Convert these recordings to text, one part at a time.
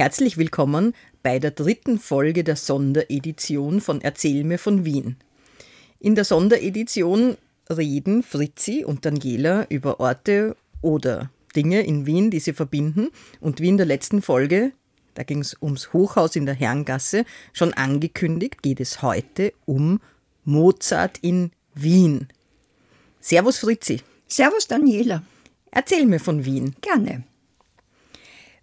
Herzlich willkommen bei der dritten Folge der Sonderedition von Erzähl mir von Wien. In der Sonderedition reden Fritzi und Daniela über Orte oder Dinge in Wien, die sie verbinden. Und wie in der letzten Folge, da ging es ums Hochhaus in der Herrengasse, schon angekündigt, geht es heute um Mozart in Wien. Servus Fritzi. Servus Daniela. Erzähl mir von Wien. Gerne.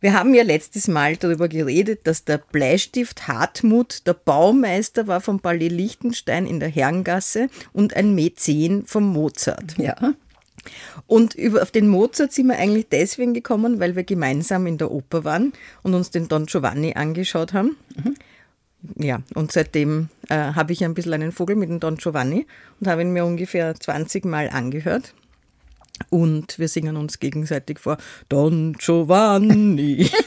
Wir haben ja letztes Mal darüber geredet, dass der Bleistift Hartmut der Baumeister war vom Palais Liechtenstein in der Herrengasse und ein Mäzen vom Mozart. Ja. Und über, auf den Mozart sind wir eigentlich deswegen gekommen, weil wir gemeinsam in der Oper waren und uns den Don Giovanni angeschaut haben. Mhm. Ja, und seitdem äh, habe ich ein bisschen einen Vogel mit dem Don Giovanni und habe ihn mir ungefähr 20 Mal angehört. Und wir singen uns gegenseitig vor Don Giovanni.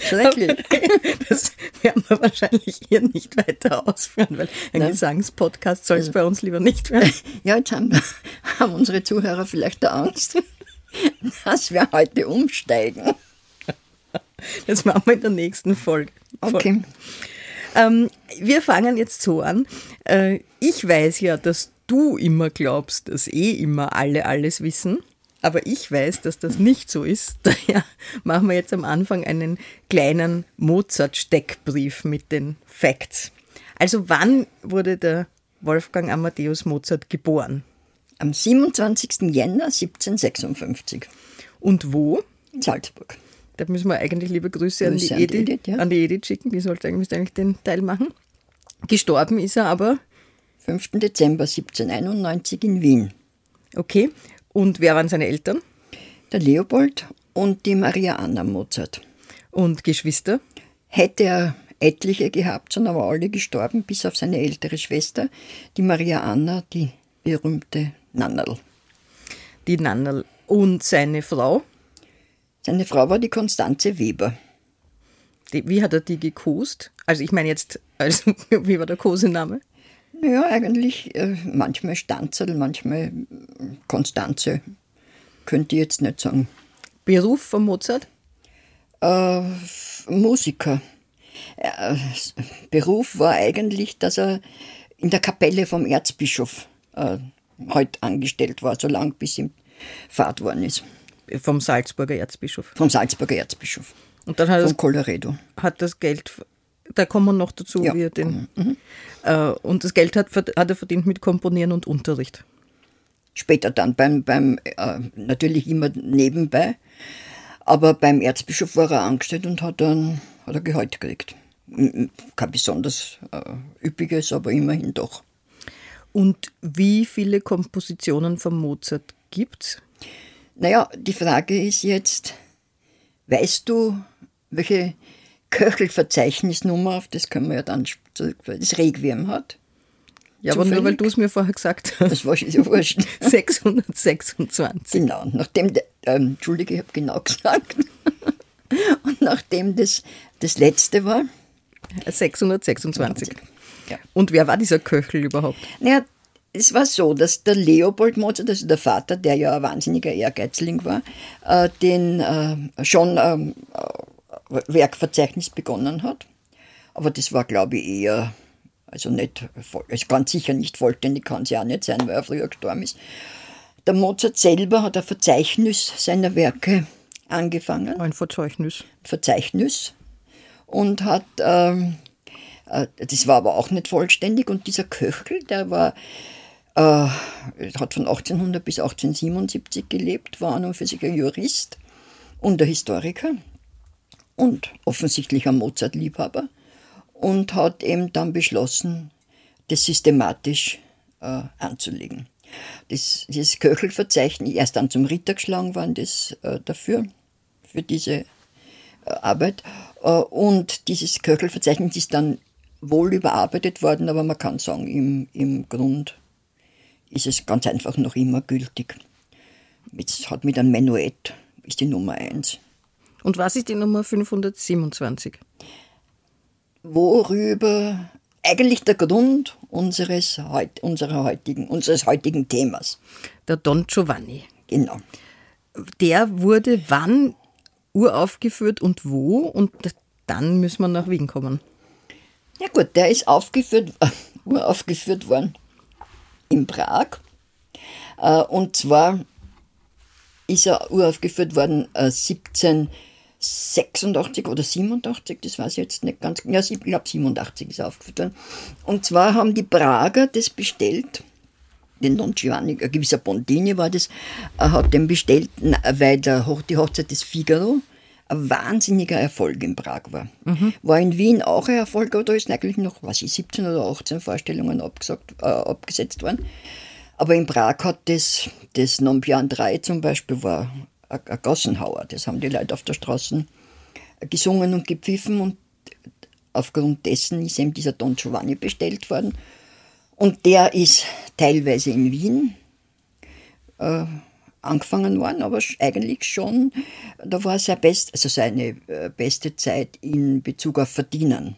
Schrecklich. Das werden wir wahrscheinlich hier nicht weiter ausführen, weil ein Nein. Gesangspodcast soll es bei uns lieber nicht werden. Ja, jetzt haben, haben unsere Zuhörer vielleicht Angst, dass wir heute umsteigen. Das machen wir in der nächsten Folge. Okay. Ähm, wir fangen jetzt so an. Äh, ich weiß ja, dass du immer glaubst, dass eh immer alle alles wissen. Aber ich weiß, dass das nicht so ist. Daher machen wir jetzt am Anfang einen kleinen Mozart-Steckbrief mit den Facts. Also wann wurde der Wolfgang Amadeus Mozart geboren? Am 27. Jänner 1756. Und wo? In Salzburg. Da müssen wir eigentlich liebe Grüße, Grüße an, die Edith, an, die Edith, ja. an die Edith schicken. Die sollte eigentlich, eigentlich den Teil machen. Gestorben ist er aber 5. Dezember 1791 in Wien. Okay. Und wer waren seine Eltern? Der Leopold und die Maria Anna Mozart. Und Geschwister? Hätte er etliche gehabt, sind aber alle gestorben, bis auf seine ältere Schwester, die Maria Anna, die berühmte Nannerl. Die Nannerl. Und seine Frau? Seine Frau war die Konstanze Weber. Die, wie hat er die gekost? Also ich meine jetzt, also, wie war der Kosename? Ja, eigentlich äh, manchmal Stanzel, manchmal Konstanze. Könnte ich jetzt nicht sagen. Beruf von Mozart? Äh, Musiker. Äh, Beruf war eigentlich, dass er in der Kapelle vom Erzbischof äh, heute angestellt war, so lange bis ihm Fahrt worden ist. Vom Salzburger Erzbischof? Vom Salzburger Erzbischof. Und dann hat Von Colloredo. Hat das Geld da kommen wir noch dazu, ja. wie er den. Mhm. Äh, und das Geld hat, hat er verdient mit Komponieren und Unterricht. Später dann beim, beim äh, natürlich immer nebenbei, aber beim Erzbischof war er angestellt und hat dann hat er Gehalt gekriegt. Kein besonders äh, üppiges, aber immerhin doch. Und wie viele Kompositionen von Mozart gibt es? Naja, die Frage ist jetzt, weißt du, welche Köchelverzeichnisnummer, auf das können wir ja dann das Requiem hat. Ja, aber nur weil du es mir vorher gesagt hast. Das war schon so wurscht. 626. Genau, nachdem, ähm, Entschuldige, ich habe genau gesagt. Und nachdem das das letzte war. 626. Ja. Und wer war dieser Köchel überhaupt? Naja, es war so, dass der Leopold Mozart, also der Vater, der ja ein wahnsinniger Ehrgeizling war, äh, den äh, schon ähm, Werkverzeichnis begonnen hat. Aber das war, glaube ich, eher, also nicht, also ganz sicher nicht vollständig, kann es ja auch nicht sein, weil er früher gestorben ist. Der Mozart selber hat ein Verzeichnis seiner Werke angefangen. Ein Verzeichnis. Verzeichnis. Und hat, ähm, äh, das war aber auch nicht vollständig. Und dieser Köchel, der war, äh, hat von 1800 bis 1877 gelebt, war an und für sich ein Jurist und ein Historiker und offensichtlich ein Mozart-Liebhaber und hat eben dann beschlossen, das systematisch äh, anzulegen. Das, dieses Köchelverzeichnis, erst dann zum Ritter geschlagen worden, das äh, dafür, für diese äh, Arbeit. Äh, und dieses Köchelverzeichnis ist dann wohl überarbeitet worden, aber man kann sagen, im, im Grund ist es ganz einfach noch immer gültig. Es hat mit einem Menuett, ist die Nummer 1. Und was ist die Nummer 527? Worüber eigentlich der Grund unseres, unserer heutigen, unseres heutigen Themas. Der Don Giovanni. Genau. Der wurde wann uraufgeführt und wo? Und dann müssen wir nach Wien kommen. Ja gut, der ist aufgeführt, äh, uraufgeführt worden in Prag. Äh, und zwar ist er uraufgeführt worden äh, 17 86 oder 87, das weiß ich jetzt nicht ganz, ja, ich glaube 87 ist aufgeführt worden. Und zwar haben die Prager das bestellt, den Don Giovanni, ein gewisser Bondini war das, hat den bestellt, weil der, die Hochzeit des Figaro ein wahnsinniger Erfolg in Prag war. Mhm. War in Wien auch ein Erfolg, aber da ist eigentlich noch, was ich, 17 oder 18 Vorstellungen abgesagt, äh, abgesetzt worden. Aber in Prag hat das, das Nompian 3 zum Beispiel war ein Gassenhauer. Das haben die Leute auf der Straße gesungen und gepfiffen und aufgrund dessen ist eben dieser Don Giovanni bestellt worden. Und der ist teilweise in Wien äh, angefangen worden, aber eigentlich schon, da war sein best, also seine äh, beste Zeit in Bezug auf Verdienen.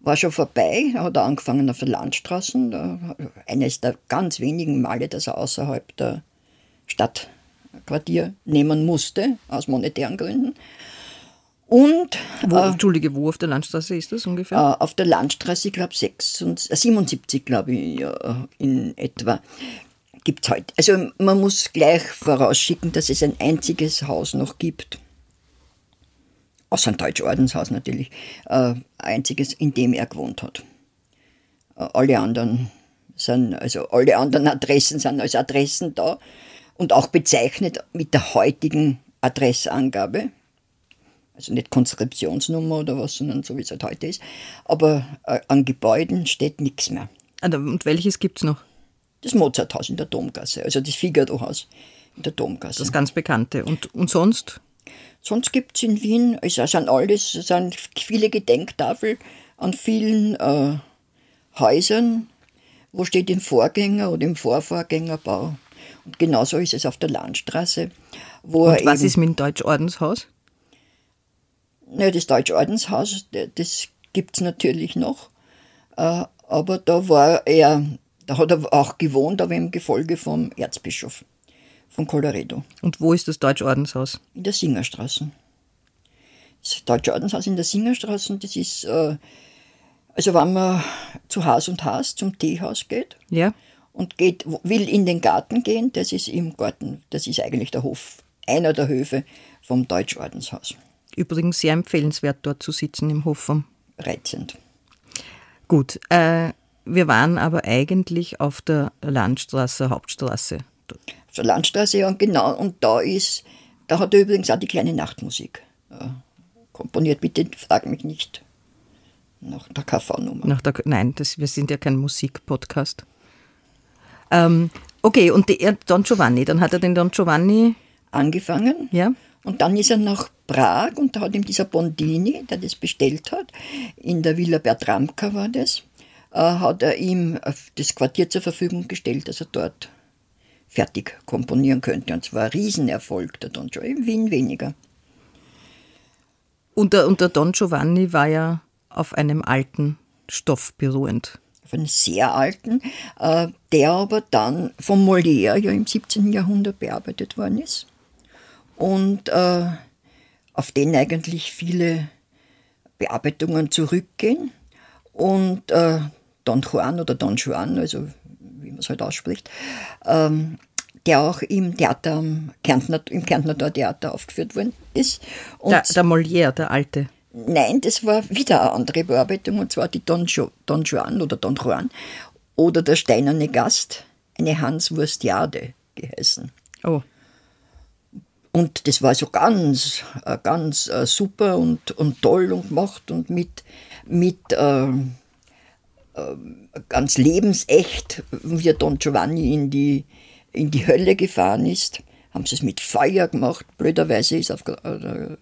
War schon vorbei, er hat angefangen auf der Landstraße, eines der ganz wenigen Male, dass er außerhalb der Stadt Quartier nehmen musste, aus monetären Gründen. Und, wo, äh, Entschuldige, wo auf der Landstraße ist das ungefähr? Äh, auf der Landstraße, ich glaube, 77, glaube ich, ja, in etwa. Gibt es heute. Also man muss gleich vorausschicken, dass es ein einziges Haus noch gibt. Außer ein Deutschordenshaus natürlich. Äh, einziges, in dem er gewohnt hat. Äh, alle anderen sind, also alle anderen Adressen sind als Adressen da und auch bezeichnet mit der heutigen Adressangabe. Also nicht Konskriptionsnummer oder was, sondern so wie es halt heute ist. Aber äh, an Gebäuden steht nichts mehr. Und welches gibt es noch? Das Mozarthaus in der Domgasse, also das Figaro-Haus in der Domgasse. Das ganz bekannte. Und, und sonst? Sonst gibt es in Wien, es sind alles, es sind viele Gedenktafeln an vielen äh, Häusern, wo steht im Vorgänger oder im Vorvorgängerbau und genauso ist es auf der Landstraße. Wo Und was ist mit dem Deutschordenshaus? Ja, das Deutschordenshaus, das gibt es natürlich noch. Äh, aber da war er, da hat er auch gewohnt, aber im Gefolge vom Erzbischof von Colorado. Und wo ist das Deutschordenshaus? In der Singerstraße. Das Deutschordenshaus in der Singerstraße, das ist, äh, also wenn man zu Haus und Haus zum Teehaus geht, ja und geht, will in den Garten gehen. Das ist im Garten, das ist eigentlich der Hof, einer der Höfe vom Deutschordenshaus. Übrigens sehr empfehlenswert, dort zu sitzen im Hof vom. Reizend. Gut, äh, wir waren aber eigentlich auf der Landstraße, Hauptstraße. Auf der Landstraße, ja, genau. Und da ist, da hat er übrigens auch die kleine Nachtmusik äh, komponiert. Bitte frag mich nicht nach der KV-Nummer. Nein, das, wir sind ja kein Musikpodcast. Ähm, okay, und der Don Giovanni, dann hat er den Don Giovanni angefangen. Ja. Und dann ist er nach Prag und da hat ihm dieser Bondini, der das bestellt hat, in der Villa Bertramka war das, äh, hat er ihm das Quartier zur Verfügung gestellt, dass er dort fertig komponieren könnte. Und zwar ein Riesenerfolg, der Don Giovanni, in Wien weniger. Und der, und der Don Giovanni war ja auf einem alten Stoff beruhend einen sehr alten, äh, der aber dann vom Molière ja im 17. Jahrhundert bearbeitet worden ist und äh, auf den eigentlich viele Bearbeitungen zurückgehen und äh, Don Juan oder Don Juan, also wie man es halt ausspricht, ähm, der auch im Theater, am Kärntner, im Kärntner Theater aufgeführt worden ist. Und Der, der Molière, der alte. Nein, das war wieder eine andere Bearbeitung, und zwar die Don, jo Don Juan oder Don Juan oder der steinerne Gast, eine Hanswurstiade geheißen. Oh. Und das war so ganz, äh, ganz äh, super und, und toll und gemacht und mit, mit äh, äh, ganz lebensecht, wie Don Giovanni in die, in die Hölle gefahren ist. Haben sie es mit Feuer gemacht. Blöderweise ist auf, äh,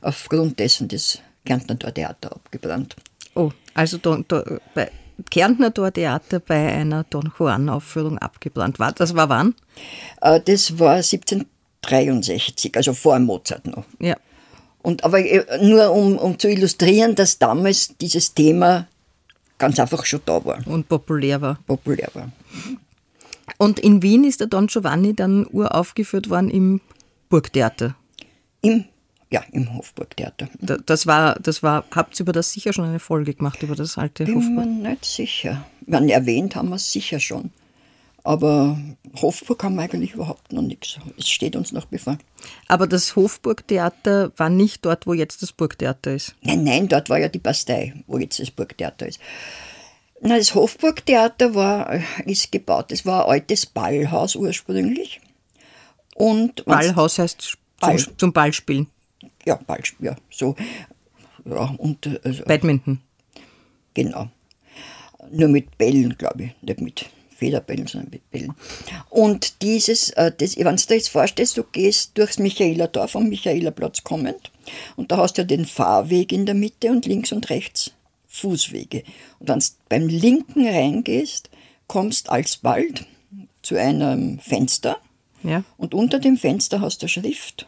aufgrund dessen das Kärntner Theater abgebrannt. Oh, also da, da, bei Kärntner Theater bei einer Don Juan-Aufführung abgebrannt war. Das war wann? Äh, das war 1763, also vor Mozart noch. Ja. Und aber äh, nur um, um zu illustrieren, dass damals dieses Thema ganz einfach schon da war, Und populär war. populär war. Und in Wien ist der Don Giovanni dann uraufgeführt worden im Burgtheater. Im, ja, im Hofburgtheater. Da- Das war, das war, habt ihr über das sicher schon eine Folge gemacht, über das alte Bin mir Hofburg? nicht sicher. Man erwähnt haben wir es sicher schon. Aber Hofburg haben wir eigentlich überhaupt noch nichts. Es steht uns noch bevor. Aber das Hofburgtheater war nicht dort, wo jetzt das Burgtheater ist. Nein, nein, dort war ja die Bastei, wo jetzt das Burgtheater ist. Na, das Hofburgtheater war, äh, ist gebaut. Das war ein altes Ballhaus ursprünglich. Und Ballhaus heißt Ball. zum, zum Ballspielen. Ja, Ball, ja, so. Ja, und also, Badminton. genau. Nur mit Bällen, glaube ich, nicht mit Federbällen, sondern mit Bällen. Und dieses, äh, das, wenn du dir jetzt vorstellst, du gehst durchs Michaelertor vom Michaelerplatz kommend und da hast du ja den Fahrweg in der Mitte und links und rechts Fußwege. Und wenn du beim linken reingehst, kommst alsbald zu einem Fenster Ja. und unter dem Fenster hast du eine Schrift.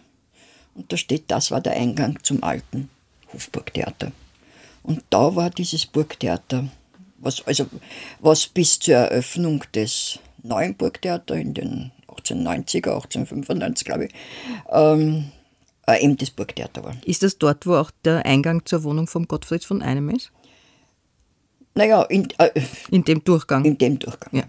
Und da steht, das war der Eingang zum alten Hofburgtheater. Und da war dieses Burgtheater, was, also, was bis zur Eröffnung des neuen Burgtheater in den 1890er, 1895, glaube ich, ähm, äh, eben das Burgtheater war. Ist das dort, wo auch der Eingang zur Wohnung von Gottfried von Einem ist? Naja, in, äh, In dem Durchgang. in dem Durchgang. Ja.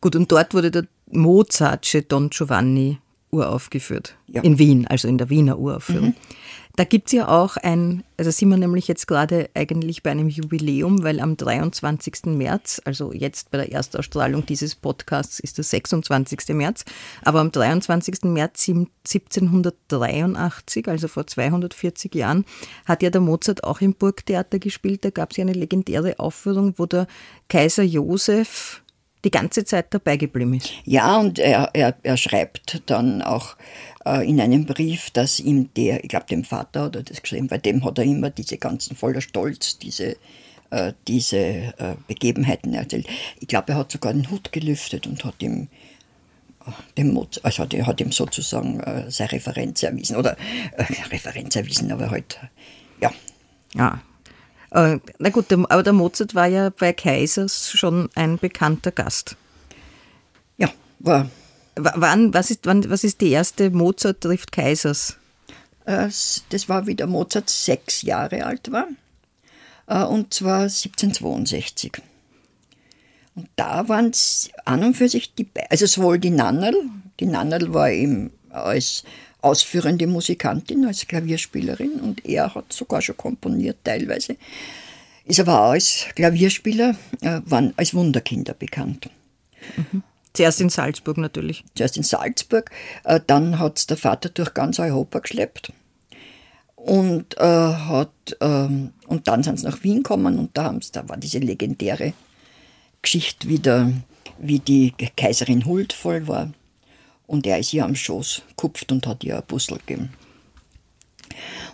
Gut, und dort wurde der Mozartsche Don Giovanni uraufgeführt. Ja. In Wien, also in der Wiener Uraufführung. Da gibt es ja auch ein, also sind wir nämlich jetzt gerade eigentlich bei einem Jubiläum, weil am 23. März, also jetzt bei der Erstausstrahlung dieses Podcasts ist der 26. März, aber am 23. März 1783, also vor 240 Jahren, hat ja der Mozart auch im Burgtheater gespielt. Da gab es ja eine legendäre Aufführung, wo der Kaiser Josef die ganze Zeit dabei geblieben ist. Ja, und er, er, er schreibt dann auch äh, in einem Brief, dass ihm der, ich glaube dem Vater hat er das geschrieben, bei dem hat er immer diese ganzen voller Stolz, diese, äh, diese äh, Begebenheiten erzählt. Ich glaube, er hat sogar den Hut gelüftet und hat ihm äh, dem Mozart, also er hat ihm sozusagen äh, seine Referenz erwiesen, oder äh, Referenz erwiesen, aber halt, ja, Ja. Äh, na gut, aber der Mozart war ja bei Kaisers schon ein bekannter Gast. ja, war W wann, was, ist, wann, was ist die erste Mozart trifft Kaisers? Äh, Das war, wie der Mozart sechs Jahre alt war. Äh, Und zwar 1762. Und da waren es an und für sich die, also sowohl die Nannerl, die Nannerl war eben als ausführende Musikantin, als Klavierspielerin und er hat sogar schon komponiert teilweise, ist aber auch als Klavierspieler, äh, waren als Wunderkinder bekannt. Zuerst in Salzburg natürlich. zuerst in Salzburg, äh, dann hat der Vater durch ganz Europa geschleppt und äh, hat ähm, und dann sind sie nach Wien gekommen und da, haben's, da war diese legendäre Geschichte wieder, wie die Kaiserin huldvoll war und er ist ihr am Schoß gekupft und hat ihr ein Bussel gegeben.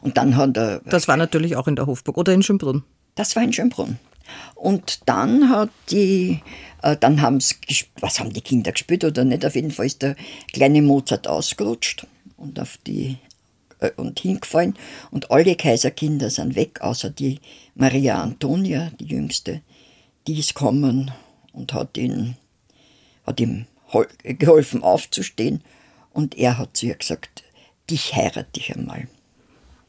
Und dann hat er Das war natürlich auch in der Hofburg oder in Schönbrunn. das war in Schönbrunn. Und dann hat die, äh, dann haben was haben die Kinder gespielt oder nicht? Auf jeden Fall ist der kleine Mozart ausgerutscht und auf die äh, und hingefallen und alle Kaiserkinder sind weg, außer die Maria Antonia, die jüngste, die ist gekommen und hat ihn, hat ihm geholfen aufzustehen und er hat zu ihr gesagt, dich heirate ich einmal.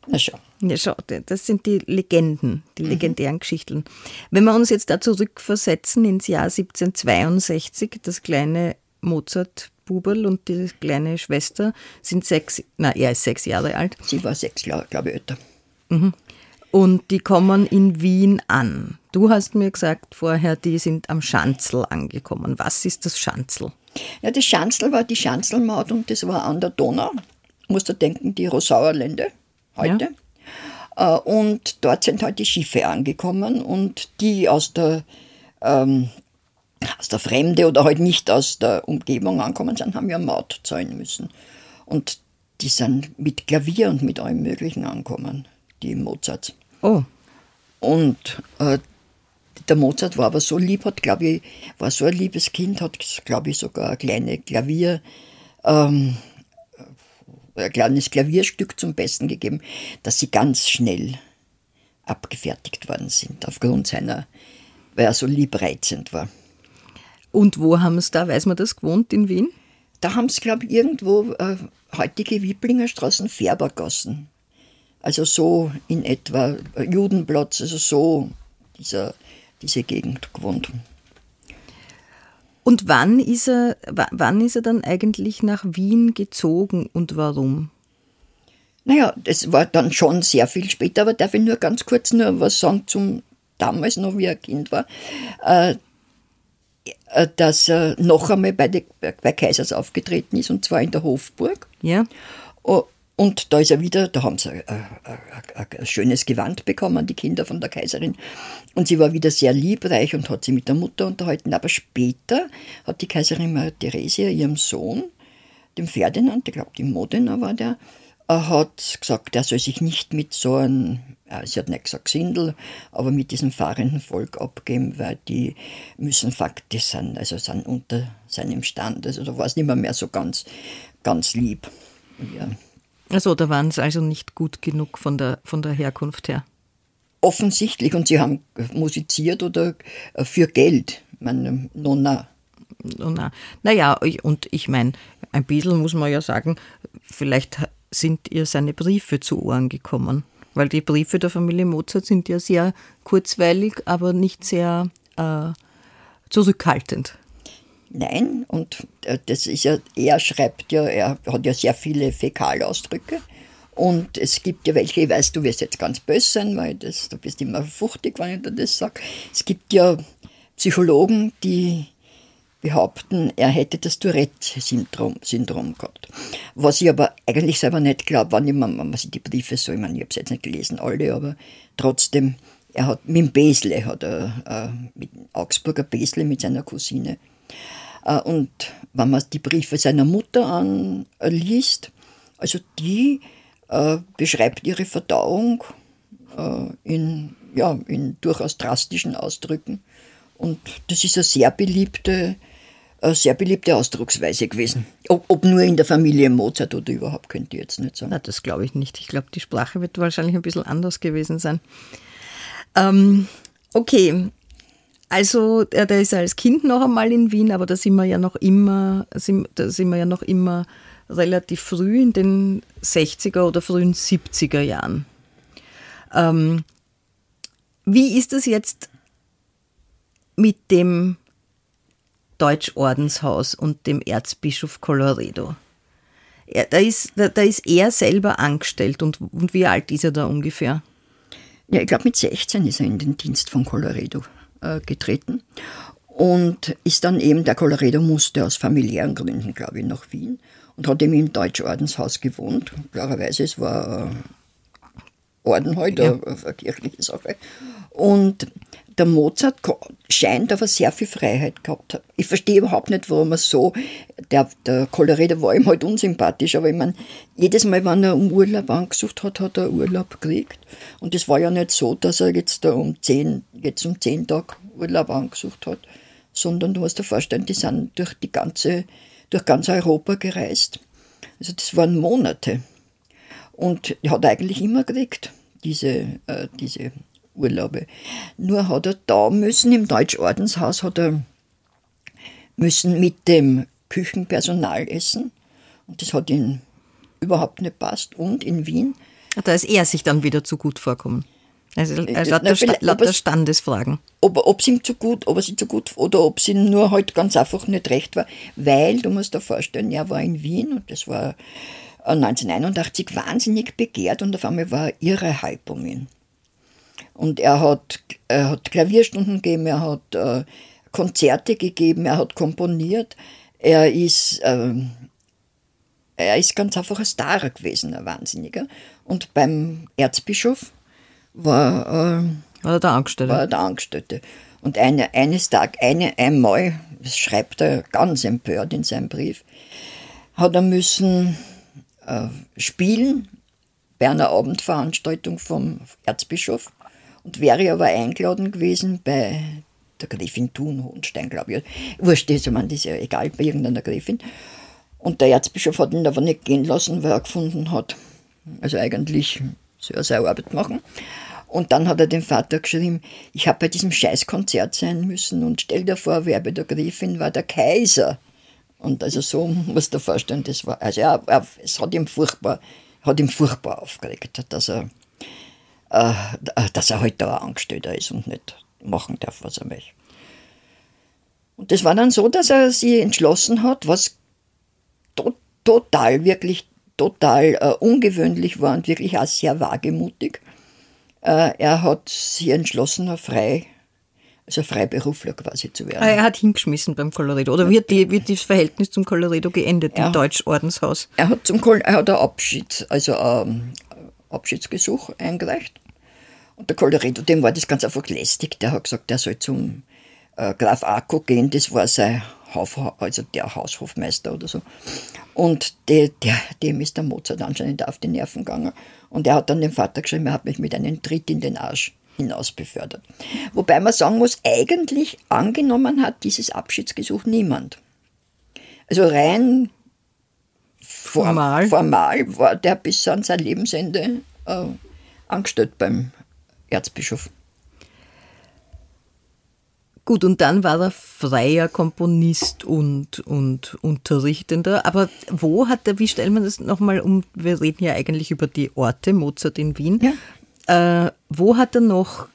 Na schau. Ja, schau, das sind die Legenden, die legendären Geschichten. Wenn wir uns jetzt da zurückversetzen ins Jahr 1762, das kleine Mozart-Bubel und die kleine Schwester sind sechs, na, er ist sechs Jahre alt. Sie war sechs Jahre, glaube ich, älter. Mhm. Und die kommen in Wien an. Du hast mir gesagt vorher, die sind am Schanzel angekommen. Was ist das Schanzel? Ja, das Schanzel war die Schanzelmaut und das war an der Donau. Musst du denken, die Rosauer Lände heute. Ja. Äh, und dort sind halt die Schiffe angekommen und die aus der, ähm, aus der Fremde oder halt nicht aus der Umgebung angekommen sind, haben ja Maut zahlen müssen. Und die sind mit Klavier und mit allem Möglichen angekommen, die Mozarts. Oh. Und äh, der Mozart war aber so lieb, hat, glaube ich, war so ein liebes Kind, hat, glaube ich, sogar ein kleines Klavier, ähm, ein kleines Klavierstück zum Besten gegeben, dass sie ganz schnell abgefertigt worden sind, aufgrund seiner, weil er so liebreizend war. Und wo haben es da, weiß man das, gewohnt in Wien? Da haben sie, glaube ich, irgendwo äh, heutige Wieblinger Straßen Färbergassen. Also so in etwa Judenplatz, also so dieser, diese Gegend gewohnt. Und wann ist er, wann ist er dann eigentlich nach Wien gezogen und warum? Naja, das war dann schon sehr viel später, aber darf ich nur ganz kurz nur was sagen zum damals noch, wie er Kind war, äh, äh dass er noch einmal bei, die, bei Kaisers aufgetreten ist, und zwar in der Hofburg. Ja. Und da ist er wieder, da haben sie ein, ein, ein, schönes Gewand bekommen, die Kinder von der Kaiserin. Und sie war wieder sehr liebreich und hat sie mit der Mutter unterhalten. Aber später hat die Kaiserin Maria Theresia ihrem Sohn, dem Ferdinand, ich glaube, die Modena war der, äh, hat gesagt, er soll sich nicht mit so einem, sie hat nicht gesagt Sindel, aber mit diesem fahrenden Volk abgeben, weil die müssen faktisch sein, also sind unter seinem Stand. Also da war es nicht mehr, mehr so ganz, ganz lieb. Ja. Also da waren sie also nicht gut genug von der, von der Herkunft her. Offensichtlich. Und sie haben musiziert oder äh, für Geld. Meine Nonna. Nonna. Naja, und ich meine, ein bisschen muss man ja sagen, vielleicht sind ihr seine Briefe zu Ohren gekommen. Weil die Briefe der Familie Mozart sind ja sehr kurzweilig, aber nicht sehr äh, zurückhaltend. Nein, und äh, das ist ja, er schreibt ja, er hat ja sehr viele Fäkalausdrücke. Und es gibt ja welche, ich weiß, du wirst jetzt ganz böse sein, weil das, du bist immer fuchtig, wenn ich dir das sage. Es gibt ja Psychologen, die behaupten, er hätte das Tourette-Syndrom Syndrom gehabt. Was ich aber eigentlich selber nicht glaube, wenn, man sich die Briefe so, ich meine, ich habe es jetzt nicht gelesen, alle, aber trotzdem, er hat mit dem Besle, hat er, äh, mit Augsburger Besle mit seiner Cousine, und wenn man die Briefe seiner Mutter anliest, also die äh, beschreibt ihre Verdauung äh, in, ja, in durchaus drastischen Ausdrücken. Und das ist eine sehr beliebte, eine sehr beliebte Ausdrucksweise gewesen. Ob, ob, nur in der Familie Mozart oder überhaupt, könnte ich jetzt nicht sagen. Na, das glaube ich nicht. Ich glaube, die Sprache wird wahrscheinlich ein bisschen anders gewesen sein. Ähm, okay, also, der, der ist als Kind noch einmal in Wien, aber da sind wir ja noch immer, sind, da sind wir ja noch immer relativ früh in den 60er oder frühen 70er Jahren. Ähm, wie ist es jetzt mit dem Deutschordenshaus und dem Erzbischof Colloredo? Er, da, ist, da, da, ist er selber angestellt und, und wie alt ist er da ungefähr? Ja, ich glaube mit 16 ist er in den Dienst von Colloredo äh, getreten und ist dann eben, der Colloredo musste aus familiären Gründen, glaube ich, nach Wien und hat eben im Deutschordenshaus gewohnt. Klarerweise, es war Orden heute, halt, ja. eine kirchliche Sache. Und der Mozart scheint aber sehr viel Freiheit gehabt haben. Ich verstehe überhaupt nicht, warum er so, der, der Colorado war ihm halt unsympathisch, aber ich meine, jedes Mal, wenn er um Urlaub angesucht hat, hat er Urlaub gekriegt. Und es war ja nicht so, dass er jetzt da um zehn, jetzt um zehn Tage Urlaub angesucht hat, sondern du musst dir vorstellen, die sind durch die ganze, durch ganz Europa gereist. Also das waren Monate. Und er hat eigentlich immer gekriegt, diese, äh, diese Urlaube. Nur hat er da müssen, im Deutschordenshaus hat er müssen mit dem Küchenpersonal essen. Und das hat ihm überhaupt nicht passt. Und in Wien. Da ist er sich dann wieder zu gut vorkommen. Also, also lauter, Sta lauter Standesfragen. Ob, ob es ihm zu gut, ob es ihm zu gut oder ob es ihm nur halt ganz einfach nicht recht war. Weil, du musst dir vorstellen, er war in Wien und das war 1981 wahnsinnig begehrt und auf einmal war er irre Hype um ihn. Und er hat, er hat Klavierstunden gegeben, er hat äh, Konzerte gegeben, er hat komponiert, er ist, äh, er ist ganz einfach ein Star gewesen, ein Wahnsinniger. Und beim Erzbischof war, äh, war er der Angestellte. War der Angestellte. Und eine, eines Tag, eine, einmal, das schreibt er ganz empört in seinem Brief, hat er müssen äh, spielen bei einer Abendveranstaltung vom Erzbischof und wäre aber eingeladen gewesen bei der Gräfin Thun-Hohenstein, glaube ich. Wurscht, ist, ich meine, das ist ja egal, bei irgendeiner Gräfin. Und der Erzbischof hat ihn aber nicht gehen lassen, weil er gefunden hat, also eigentlich soll er seine Arbeit machen. Und dann hat er dem Vater geschrieben, ich habe bei diesem Scheißkonzert sein müssen und stell dir vor, wer bei der Gräfin war, der Kaiser. Und also so musst du dir vorstellen, das war, also er, es hat ihm furchtbar, hat ihm furchtbar aufgeregt, dass er, äh, dass er halt da Angestellter ist und nicht machen darf, was er möchte. Und das war dann so, dass er sich entschlossen hat, was to total, wirklich total äh, ungewöhnlich war und wirklich auch sehr wagemutig. Äh, er hat sich entschlossen, frei also Freiberufler quasi zu werden. Ah, er hat hingeschmissen beim Colorado. Oder wird, die, wird das Verhältnis zum Colorado geendet er, im Deutschordenshaus? Er hat zum er hat ein Abschied, also ein Abschiedsgesuch eingereicht. Und der Colorado, dem war das ganz einfach lästig. Der hat gesagt, er soll zum äh, Graf Arco gehen. Das war sein Hauf, also der Haushofmeister oder so. Und der, der, dem ist der Mozart anscheinend auf die Nerven gegangen. Und er hat dann dem Vater geschrieben, er hat mich mit einem Tritt in den Arsch hinaus befördert. Wobei man sagen muss, eigentlich angenommen hat dieses Abschiedsgesuch niemand. Also rein formal, formal war der bis an sein Lebensende äh, angestellt beim Erzbischof. Gut, und dann war er freier Komponist und, und Unterrichtender. Aber wo hat er, wie stellt man das nochmal um? Wir reden ja eigentlich über die Orte, Mozart in Wien. Ja. Äh, wo hat er noch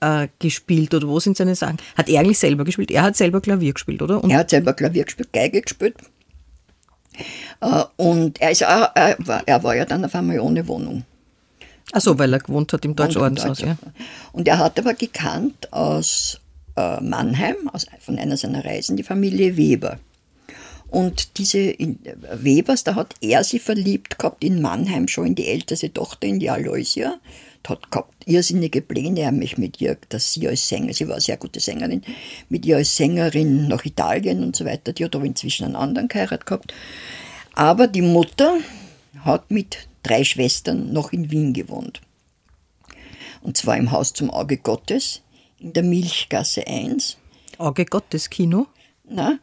äh, gespielt oder wo sind seine Sachen? Hat er eigentlich selber gespielt? Er hat selber Klavier gespielt, oder? Und er hat selber Klavier gespielt, Geige gespielt. Äh, und er, ist auch, er, war, er war ja dann auf einmal ohne Wohnung. Ach so, weil er gewohnt hat im Deutschordenshaus, ja. Und er hat aber gekannt aus äh, Mannheim, aus, von einer seiner Reisen, die Familie Weber. Und diese in, Webers, da hat er sie verliebt gehabt in Mannheim schon in die älteste Tochter, in die Aloysia hat gehabt irrsinnige Pläne, er mich mit ihr, dass sie als Sängerin, sie war eine sehr gute Sängerin, mit ihr als Sängerin nach Italien und so weiter. Die hat aber inzwischen einen anderen geheiratet gehabt. Aber die Mutter hat mit drei Schwestern noch in Wien gewohnt. Und zwar im Haus zum Auge Gottes in der Milchgasse 1. Auge Gottes Kino? Na,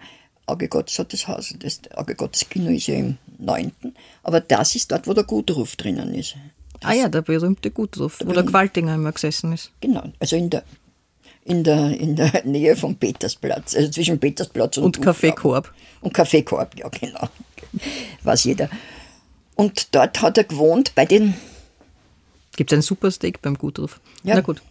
Auge Gottes hat das Haus. Das Auge Gottes Kino ist ja im 9. Aber das ist dort, wo der Gutruf drinnen ist. Ah ja, der berühmte Gutruf, wo der Qualtinger immer gesessen ist. Genau, also in der, in der, in der Nähe vom Petersplatz, also zwischen Petersplatz und Und Kaffeekorb. Und Kaffeekorb, ja genau. Weiß jeder. Und dort hat er gewohnt bei den... Gibt es ein Supersteak beim Gutruf? Ja. Na gut.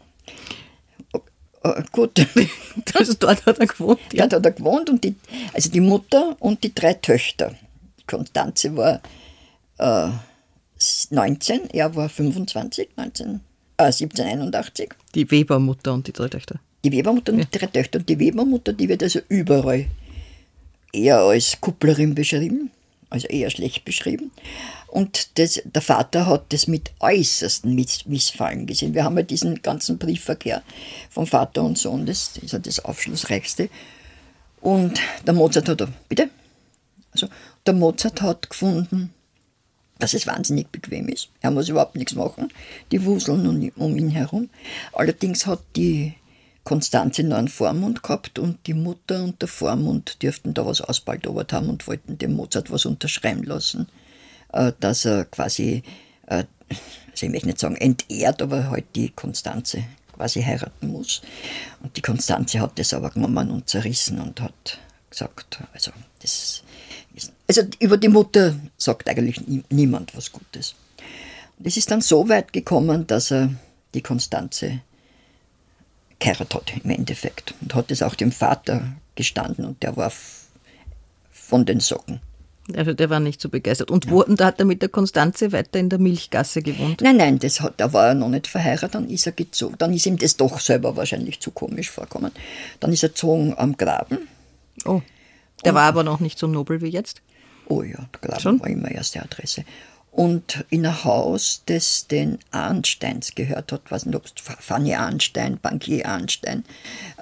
Uh, gut. also dort hat er gewohnt. Ja. Dort hat er gewohnt und die, also die Mutter und die drei Töchter. Konstanze war äh, 19, er war 25, 19, äh, 1781. Die Webermutter und die drei Töchter. Die Webermutter und ja. die drei Töchter. Und die Webermutter, die wird also überall eher als Kupplerin beschrieben, also eher schlecht beschrieben. Und das, der Vater hat das mit äußersten Miss Missfallen gesehen. Wir haben ja diesen ganzen Briefverkehr vom Vater und Sohn, das ist ja das Aufschlussreichste. Und der Mozart hat, bitte? Also, der Mozart hat gefunden, dass es wahnsinnig bequem ist. Er muss überhaupt nichts machen. Die wuseln um ihn herum. Allerdings hat die Konstanze einen Vormund gehabt und die Mutter und der Vormund dürften da was ausbaldobert haben und wollten dem Mozart was unterschreiben lassen, äh, dass er quasi, äh, also ich möchte nicht sagen entehrt, aber halt die Konstanze quasi heiraten muss. Und die Konstanze hat das aber genommen und zerrissen und hat gesagt, also das also über die Mutter sagt eigentlich niemand was Gutes. Und es ist dann so weit gekommen, dass er die Konstanze geheiratet hat im Endeffekt. Und hat es auch dem Vater gestanden und der war von den Socken. Also der war nicht so begeistert. Und, wo, und da hat er mit der Konstanze weiter in der Milchgasse gewohnt? Nein, nein, das hat, da war er noch nicht verheiratet, dann ist er gezogen. Dann ist ihm das doch selber wahrscheinlich zu komisch vorkommen. Dann ist er gezogen am Graben. Oh, der und, war aber noch nicht so nobel wie jetzt? Oh ja, der Graben Schon? war immer erste Adresse. Und in ein Haus, das den Arnsteins gehört hat, weiß nicht, ob es Fanny Arnstein, Bankier Arnstein.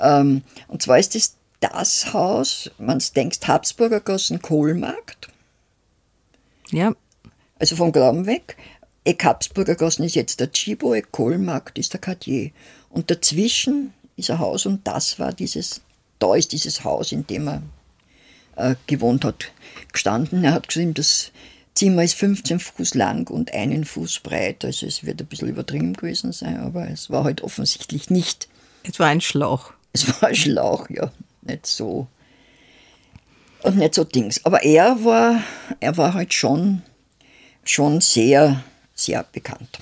Ähm, und zwar ist das das Haus, man denkt Habsburger Gassen Kohlmarkt. Ja. Also vom Graben weg. Eck Habsburger Gassen ist jetzt der Chibo, Eck Kohlmarkt ist der Cartier. Und dazwischen ist ein Haus und das war dieses, da ist dieses Haus, in dem er äh, gewohnt hat, gestanden. Er hat geschrieben, das Zimmer ist 15 Fuß lang und einen Fuß breit. Also es wird ein bisschen übertrieben gewesen sein, aber es war halt offensichtlich nicht. Es war ein Schlauch. Es war ein Schlauch, ja nicht so und nicht so Dings. Aber er war, er war halt schon, schon sehr, sehr bekannt.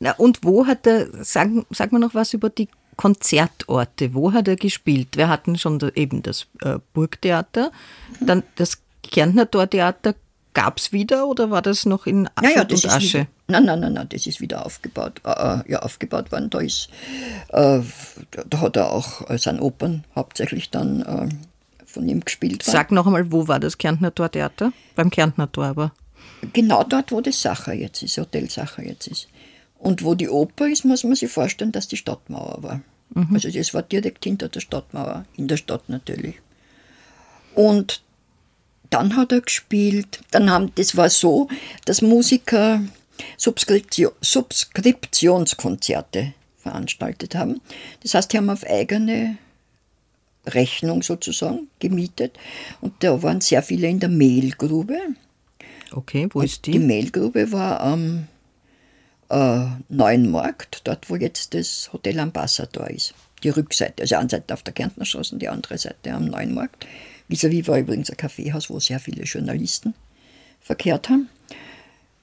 Na, und wo hat er, sag, sag mal noch was über die Konzertorte, wo hat er gespielt? Wir hatten schon da eben das äh, Burgtheater, dann das Kärntner Tortheater gab es wieder oder war das noch in Asche ja, ja, und Asche? Wieder, nein, nein, nein, nein, das ist wieder aufgebaut, äh, äh, ja, aufgebaut worden. Da, ist, äh, da hat er auch äh, seine Opern hauptsächlich dann äh, von ihm gespielt. Sag noch einmal, wo war das Kärntner Tortheater? Beim Kärntner Tor aber. Genau dort, wo das Sacher jetzt ist, Hotel Sacher jetzt ist. Und wo die Oper ist, muss man sich vorstellen, dass die Stadtmauer war. Mhm. Also das war direkt hinter der Stadtmauer, in der Stadt natürlich. Und dann hat er gespielt. Dann haben, das war so, dass Musiker Subskription, Subskriptionskonzerte veranstaltet haben. Das heißt, die haben auf eigene Rechnung sozusagen gemietet. Und da waren sehr viele in der Mehlgrube. Okay, wo und ist die? Die Mehlgrube war am äh, Neuen Markt, dort wo jetzt das Hotel Ambassador ist. Die Rückseite, also eine Seite auf der Kärntnerstraße und die andere Seite am Neuen Markt. Vis-à-vis war übrigens ein Kaffeehaus, wo sehr viele Journalisten verkehrt haben.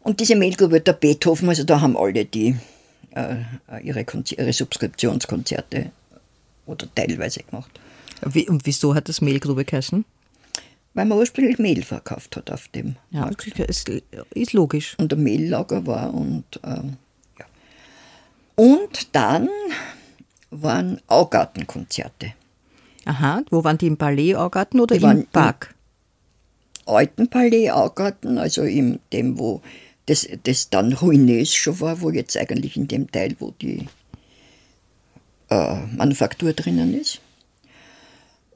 Und diese Mailgruppe der Beethoven, also da haben alle die äh, ihre, ihre Subskriptionskonzerte oder teilweise gemacht. Wie, und wieso hat das Mehlgrube geheißen? Weil man ursprünglich Mehl verkauft hat auf dem Ja, Markt. Ist, ist logisch. Und der Mehllager war und äh, ja. Und dann waren Augartenkonzerte. Aha, wo waren die im Palais Augarten oder die im Park? Im alten Palais Augarten, also in dem, wo das, das dann ruinös schon war, wo jetzt eigentlich in dem Teil, wo die äh, Manufaktur drinnen ist.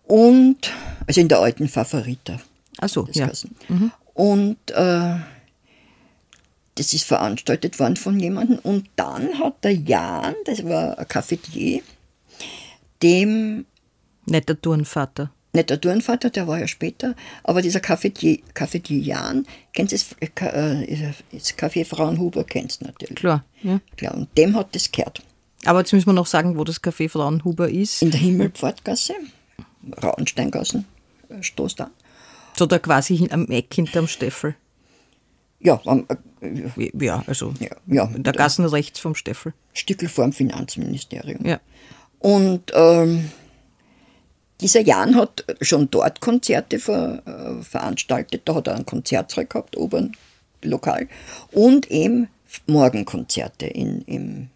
Und, also in der alten Favorita. Ach so, ja. Mhm. Und äh, das ist veranstaltet worden von jemandem. Und dann hat der Jan, das war ein Cafetier, dem nicht der Turnvater. Nicht der Turnvater, der war ja später, aber dieser Cafetier, Cafetier Jan, kennst du das, äh, das Café Frauenhuber, kennst du natürlich. Klar, ja. Klar, und dem hat das gehört. Aber jetzt müssen wir noch sagen, wo das Café Frauenhuber ist. In der Himmelpfortgasse, Rauensteingassen, äh, stoßt an. So da quasi am Eck hinterm Steffel. Ja, am, äh, ja, also ja, ja, der Gassen rechts vom Steffel. Stückel vor dem Finanzministerium. Ja. Und ähm, dieser Jan hat schon dort Konzerte ver, äh, veranstaltet. Da hat er ein Konzertsaal gehabt, oben lokal. Und eben Morgenkonzerte in, im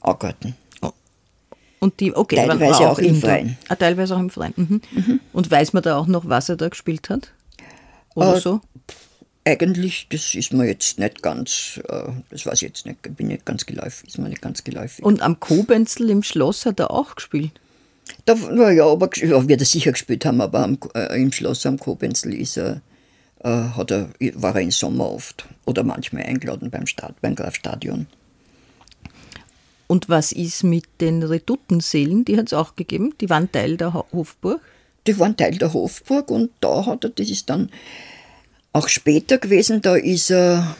Augarten. Oh. Und die, okay, teilweise auch, auch im Freien. Ah, teilweise auch im Freien. Mhm. Mhm. Und weiß man da auch noch, was er da gespielt hat? Oder äh, so? Eigentlich, das ist mir jetzt nicht ganz, äh, das weiß ich jetzt nicht, bin nicht ganz geläufig, ist mir nicht ganz geläufig. Und am Kobenzel im Schloss hat er auch gespielt? Da, naja, aber ja, wird er sicher gespielt haben, aber am, äh, im Schloss am Kobenzl ist er, äh, hat er, war er im Sommer oft oder manchmal eingeladen beim, Stad, beim Grafstadion. Und was ist mit den Reduttenseelen? Die hat es auch gegeben, die waren Teil der Hofburg? Die waren Teil der Hofburg und da hat er, das ist dann auch später gewesen, da ist er,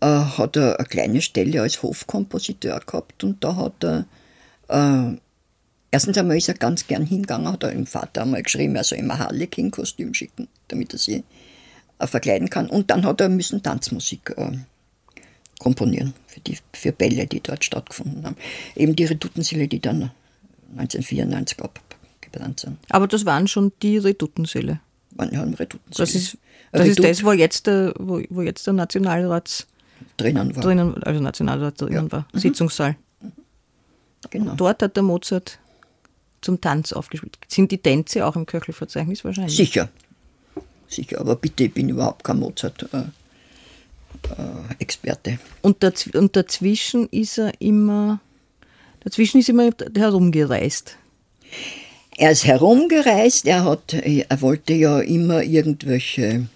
äh, hat er eine kleine Stelle als Hofkompositeur gehabt und da hat er äh, Erstens einmal ist er ganz gern hingegangen, hat er dem Vater einmal geschrieben, er soll ihm ein Harlequin-Kostüm schicken, damit er sie äh, verkleiden kann. Und dann hat er müssen Tanzmusik äh, komponieren für die für Bälle, die dort stattgefunden haben. Eben die Redutensäle, die dann 1994 abgebrannt sind. Aber das waren schon die Redutensäle. Waren ja Redutensäle. Das ist das, ist das wo, jetzt der, wo, wo jetzt der Nationalrat drinnen war. Drinnen, also Nationalrat drinnen ja. war, mhm. Sitzungssaal. Genau. Dort hat der Mozart zum Tanz aufgespielt. Sind die Tänze auch im Köchelverzeichnis wahrscheinlich? Sicher. Sicher, aber bitte, ich bin überhaupt kein Mozart-Experte. Äh, äh, und, daz und dazwischen ist er immer, dazwischen ist er immer herumgereist. Er ist herumgereist, er, hat, er wollte ja immer irgendwelche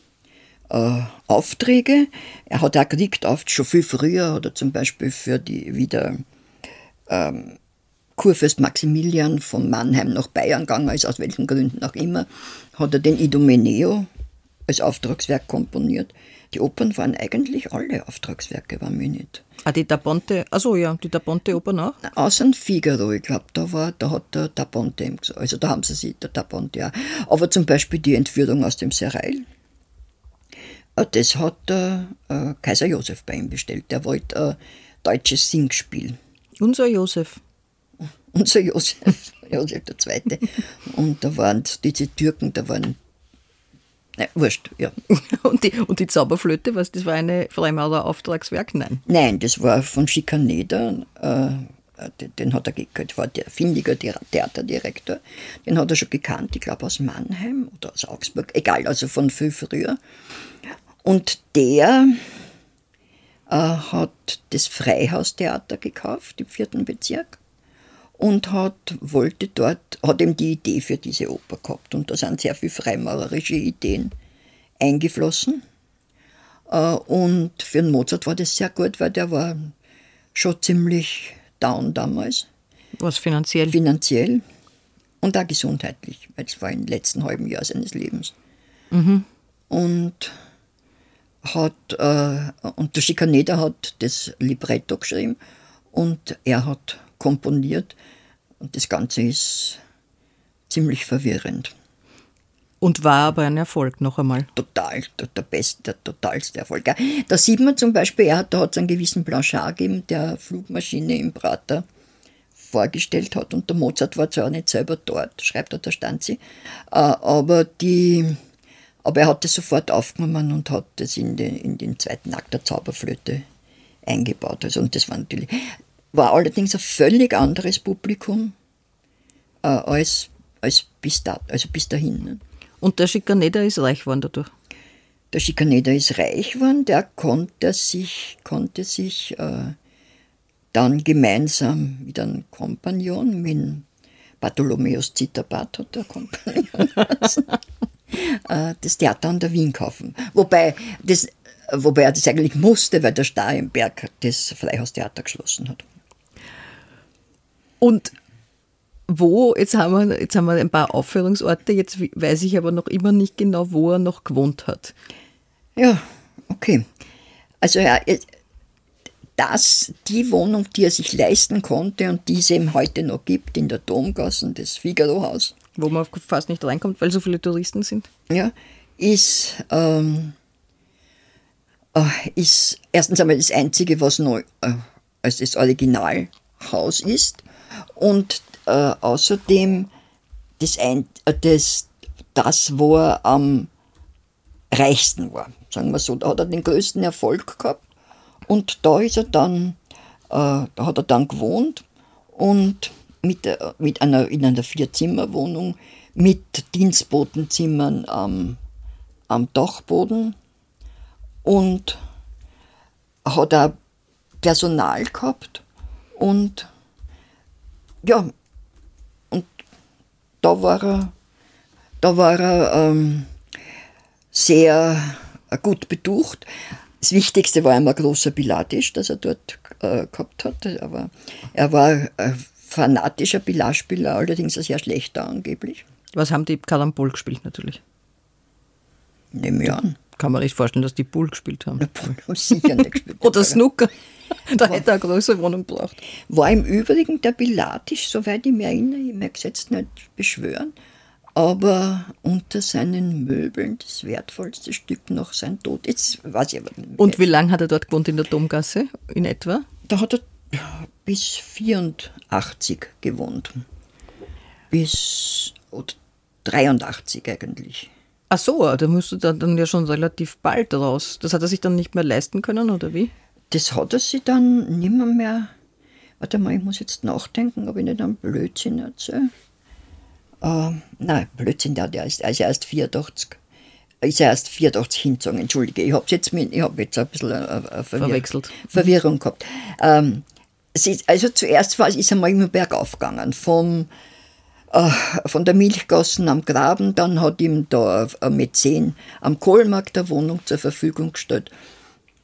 äh, Aufträge. Er hat auch gekriegt, oft schon viel früher, oder zum Beispiel für die wieder ähm, Kurfürst Maximilian von Mannheim nach Bayern gegangen ist, aus welchen Gründen auch immer, hat er den Idomeneo als Auftragswerk komponiert. Die Opern waren eigentlich alle Auftragswerke, war mir nicht. Ah, die Da Ponte, also ja, die Da Ponte Opern auch? Außer Figaro, ich glaube, da war, da hat der Da Ponte, also da haben sie sich, der Da Ponte ja. Aber zum Beispiel die Entführung aus dem Serail, äh, das hat der äh, Kaiser Josef bei ihm bestellt. Der wollte ein deutsches Singspiel. Unser Josef. Unser Josef, Josef II. Und da waren diese Türken, da waren Nein, wurscht, ja. und, die, und die Zauberflöte, was, das war eine Freimaurer-Auftragswerk? Nein. Nein, das war von Schikaneder. Äh, den, den, hat er gekriegt, war der findiger Theaterdirektor. Den hat er schon gekannt, ich glaube aus Mannheim oder aus Augsburg, egal, also von viel früher. Und der äh, hat das Freihaustheater gekauft im vierten Bezirk und hat, wollte dort, hat ihm die Idee für diese Oper gehabt. Und da sind sehr viele freimaurerische Ideen eingeflossen. Äh, und für den Mozart war das sehr gut, weil der war schon ziemlich down damals. Was finanziell? Finanziell und auch gesundheitlich, weil es war im letzten halben Jahr seines Lebens. Mhm. Und hat, äh, und der Schikaneder hat das Libretto geschrieben und er hat komponiert und das Ganze ist ziemlich verwirrend. Und war aber ein Erfolg noch einmal. Total, der, beste, der totalste Erfolg. Da sieht man zum Beispiel, er hat, da hat es einen gewissen Blanchard gegeben, der Flugmaschine im Prater vorgestellt hat. Und der Mozart war zwar nicht selber dort, schreibt er, da stand sie, äh, aber, die, aber er hat es sofort aufgenommen und hat es in den, in den zweiten Akt der Zauberflöte eingebaut. Also, und das war natürlich, war allerdings ein völlig anderes Publikum äh, als, als, bis da, also bis dahin. Ne? Und der Schikaneder ist reich geworden dadurch? Der Schikaneder ist reich geworden, der konnte sich, konnte sich äh, dann gemeinsam mit einem Kompagnon, mit Bartholomäus Zitterbat hat der Kompagnon äh, das Theater an der Wien kaufen. Wobei, das, wobei er das eigentlich musste, weil der Starrenberg das Freihaustheater geschlossen hat. Und wo, jetzt haben, wir, jetzt haben wir ein paar Aufführungsorte, jetzt weiß ich aber noch immer nicht genau, wo er noch gewohnt hat. Ja, okay. Also ja, das, die Wohnung, die er sich leisten konnte und die es eben heute noch gibt in der Domgasse, das Figaro-Haus. Wo man fast nicht reinkommt, weil so viele Touristen sind. Ja, ist, ähm, äh, ist erstens einmal das Einzige, was neu äh, als das Originalhaus ist. Und äh, außerdem das, ein, äh, das, das, wo er am reichsten war, sagen wir so. Da hat er den größten Erfolg gehabt. Und da ist er dann, äh, da hat er dann gewohnt und mit, äh, mit einer, in einer Vierzimmerwohnung mit Dienstbotenzimmern am, am Dachboden und hat auch Personal gehabt und ja, und da war er, da war er ähm, sehr äh, gut betucht. Das Wichtigste war einmal großer Biladisch, das er dort äh, gehabt hat. Er war, er war äh, fanatischer Billardspieler, allerdings ein sehr schlechter angeblich. Was haben die Karambol gespielt natürlich? Nehme ich an. Kann man nicht vorstellen, dass die Pool gespielt haben. Pool haben sicher nicht gespielt. Oder Snooker. da hätte er eine größere Wohnung gebraucht. War im Übrigen der Bilatisch, soweit ich mich erinnere, ich möchte es jetzt nicht beschwören, aber unter seinen Möbeln das wertvollste Stück noch sein Tod. Jetzt weiß ich aber nicht mehr. Und wie lange hat er dort gewohnt in der Domgasse in etwa? Da hat er bis 84 gewohnt. Bis oder 83 eigentlich. Ach so, da müsste er dann ja schon relativ bald raus. Das hat er sich dann nicht mehr leisten können, oder wie? Das hat er sich dann nimmer mehr. Warte mal, ich muss jetzt nachdenken, ob ich nicht einen Blödsinn erzähle. Äh, nein, Blödsinn, der, der ist, also erst 84. Ist er erst 84 hingezogen, entschuldige. Ich habe jetzt, mit, ich hab jetzt ein bisschen eine, eine Verwirr Verwechselt. Verwirrung gehabt. Ähm, es ist, also zuerst war, ist er mal immer bergauf gegangen. Vom, äh, von der Milchgassen am Graben, dann hat ihm da ein Mäzen am Kohlmarkt der Wohnung zur Verfügung gestellt.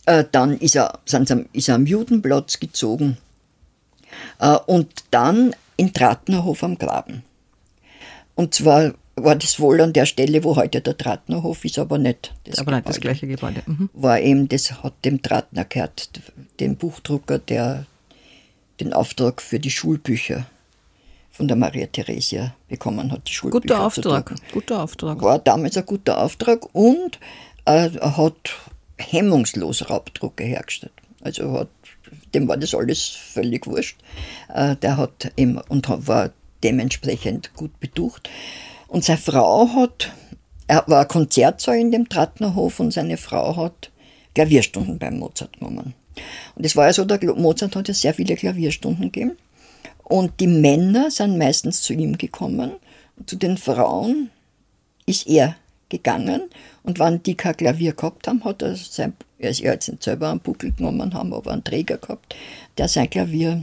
Äh, dann ist er, sind sie, ist er am Judenplatz gezogen äh, und dann in Tratnerhof am Graben. Und zwar war das wohl an der Stelle, wo heute der Tratnerhof ist, aber nicht das Aber nicht das Gebäude. gleiche Gebäude. Mhm. War eben, das hat dem Tratner gehört, dem Buchdrucker, der den Auftrag für die Schulbücher von der Maria Theresia bekommen hat. Die Schulbücher Guter Auftrag. Guter Auftrag. War damals ein guter Auftrag und äh, hat hemmungslos Raubdrucke hergestellt. Also hat, dem war das alles völlig wurscht. Äh, der hat eben, und war dementsprechend gut betucht. Und seine Frau hat, er war ein Konzertsaal in dem Trattnerhof und seine Frau hat Klavierstunden beim Mozart genommen. Und es war ja so, der Mozart hat ja sehr viele Klavierstunden gegeben. Und die Männer sind meistens zu ihm gekommen. Und zu den Frauen ist er gegangen. Und wenn die kein Klavier gehabt haben, hat er sein, er ist ja jetzt nicht selber einen Buckel genommen haben, aber einen Träger gehabt, der sein Klavier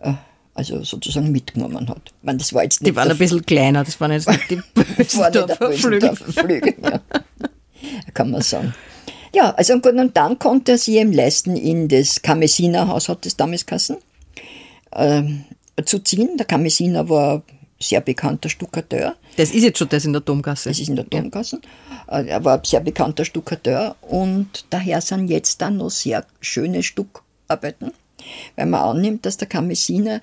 äh, also sozusagen mitgenommen hat. Ich meine, das war jetzt Die waren ein bisschen kleiner, das waren jetzt nicht die das Bösendorfer Flügel. Bösendorfer Flügel, ja. kann man sagen. Ja, also gut, und dann konnte er sich eben leisten, in das Kamessiner-Haus, hat es damals geheißen, ähm, zu ziehen. Der Kamessiner war ein sehr bekannter Stuckateur. Das ist jetzt schon das in der Domgasse. Das ist in der Domgasse. Äh, Er war ein sehr bekannter Stuckateur und daher sind jetzt dann noch sehr schöne Stuckarbeiten, weil man annimmt, dass der Kamessiner